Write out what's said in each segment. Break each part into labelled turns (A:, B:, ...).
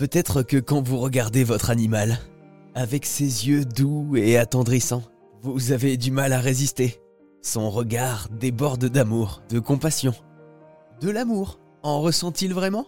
A: Peut-être que quand vous regardez votre animal, avec ses yeux doux et attendrissants, vous avez du mal à résister. Son regard déborde d'amour, de compassion. De l'amour. En ressent-il vraiment?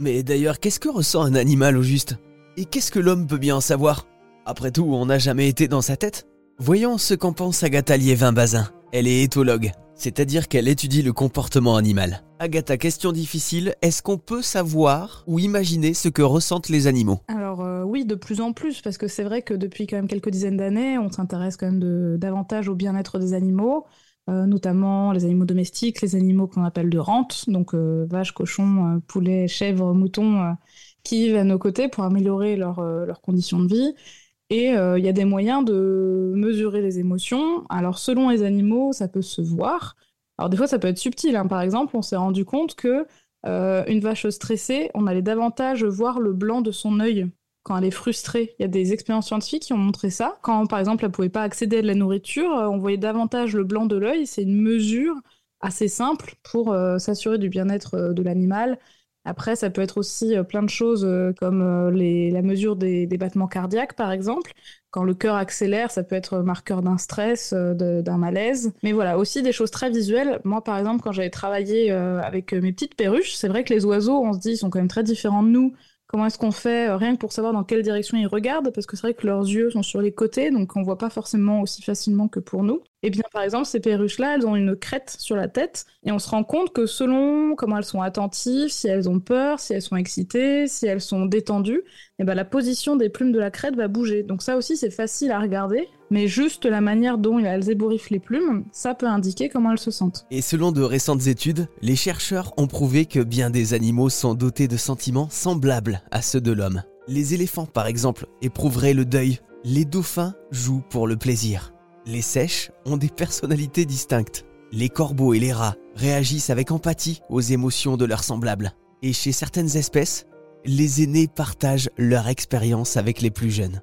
A: Mais d'ailleurs, qu'est-ce que ressent un animal au juste? Et qu'est-ce que l'homme peut bien en savoir? Après tout, on n'a jamais été dans sa tête. Voyons ce qu'en pense Agatha Liévin-Bazin. Elle est éthologue, c'est-à-dire qu'elle étudie le comportement animal. Agatha, question difficile, est-ce qu'on peut savoir ou imaginer ce que ressentent les animaux?
B: Alors euh, oui, de plus en plus, parce que c'est vrai que depuis quand même quelques dizaines d'années, on s'intéresse quand même davantage au bien-être des animaux. Euh, notamment les animaux domestiques, les animaux qu'on appelle de rente, donc euh, vaches, cochons, poulets, chèvres, moutons, qui vivent à nos côtés pour améliorer leurs conditions de vie. Et il y a des moyens de mesurer les émotions. Alors selon les animaux, ça peut se voir. Alors des fois, ça peut être subtil. Hein. Par exemple, on s'est rendu compte que une vache stressée, on allait davantage voir le blanc de son œil quand elle est frustrée. Il y a des expériences scientifiques qui ont montré ça. Quand, par exemple, elle pouvait pas accéder à de la nourriture, euh, on voyait davantage le blanc de l'œil. C'est une mesure assez simple pour euh, s'assurer du bien-être euh, de l'animal. Après, ça peut être aussi plein de choses comme la mesure des, battements cardiaques, par exemple. Quand le cœur accélère, ça peut être marqueur d'un stress, d'un malaise. Mais voilà, aussi des choses très visuelles. Moi, par exemple, quand j'avais travaillé avec mes petites perruches, c'est vrai que les oiseaux, on se dit, ils sont quand même très différents de nous. Comment est-ce qu'on fait euh, rien que pour savoir dans quelle direction ils regardent? Parce que c'est vrai que leurs yeux sont sur les côtés, donc on voit pas forcément aussi facilement que pour nous. Eh bien par exemple, ces perruches-là, elles ont une crête sur la tête, et on se rend compte que selon comment elles sont attentives, si elles ont peur, si elles sont excitées, si elles sont détendues, eh ben la position des plumes de la crête va bouger. Donc ça aussi, c'est facile à regarder, mais juste la manière dont elles ébouriffent les plumes, ça peut indiquer comment elles se sentent.
A: Et selon de récentes études, les chercheurs ont prouvé que bien des animaux sont dotés de sentiments semblables à ceux de l'homme. Les éléphants, par exemple, éprouveraient le deuil. Les dauphins jouent pour le plaisir. Les sèches ont des personnalités distinctes. Les corbeaux et les rats réagissent avec empathie aux émotions de leurs semblables. Et chez certaines espèces, les aînés partagent leur expérience avec les plus jeunes.